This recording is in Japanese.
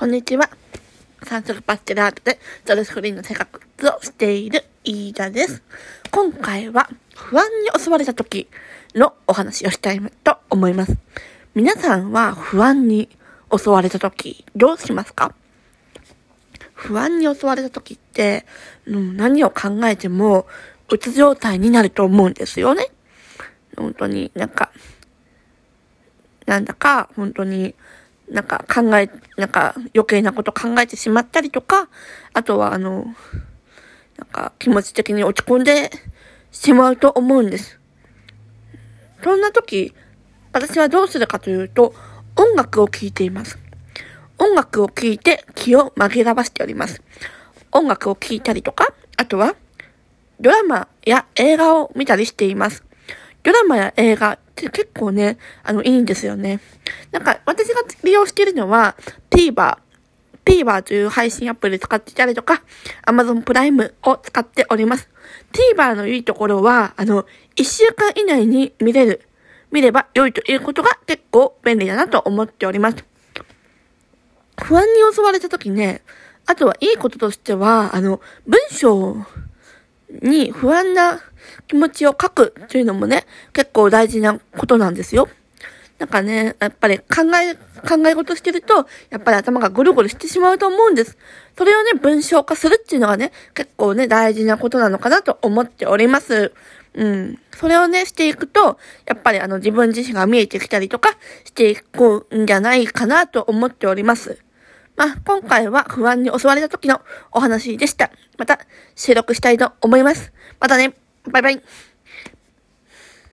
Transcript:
こんにちは。三色パステルアートでザルスクリーの生活をしている飯田です。今回は不安に襲われた時のお話をしたいと思います。皆さんは不安に襲われた時どうしますか？不安に襲われた時って、何を考えてもうつ状態になると思うんですよね。本当になんか、なんだか本当になんか考え、なんか余計なこと考えてしまったりとか、あとはあの、なんか気持ち的に落ち込んでしまうと思うんです。そんな時、私はどうするかというと、音楽を聴いています。音楽を聴いて気を紛らわしております。音楽を聴いたりとか、あとは、ドラマや映画を見たりしています。ドラマや映画結構ね、あの、いいんですよね。なんか、私が利用しているのは、TVer。TVer という配信アプリ使っていたりとか、Amazon プライムを使っております。TVer のいいところは、あの、1週間以内に見れる、見れば良いということが結構便利だなと思っております。不安に襲われた時ね、あとはいいこととしては、あの、文章に不安な気持ちを書くというのもね、結構大事なことなんですよ。なんかね、やっぱり考え、考え事してると、やっぱり頭がぐるぐるしてしまうと思うんです。それをね、文章化するっていうのがね、結構ね、大事なことなのかなと思っております。うん。それをね、していくと、やっぱりあの、自分自身が見えてきたりとか、していくんじゃないかなと思っております。まあ、今回は不安に襲われた時のお話でした。また収録したいと思います。またね、バイバイ。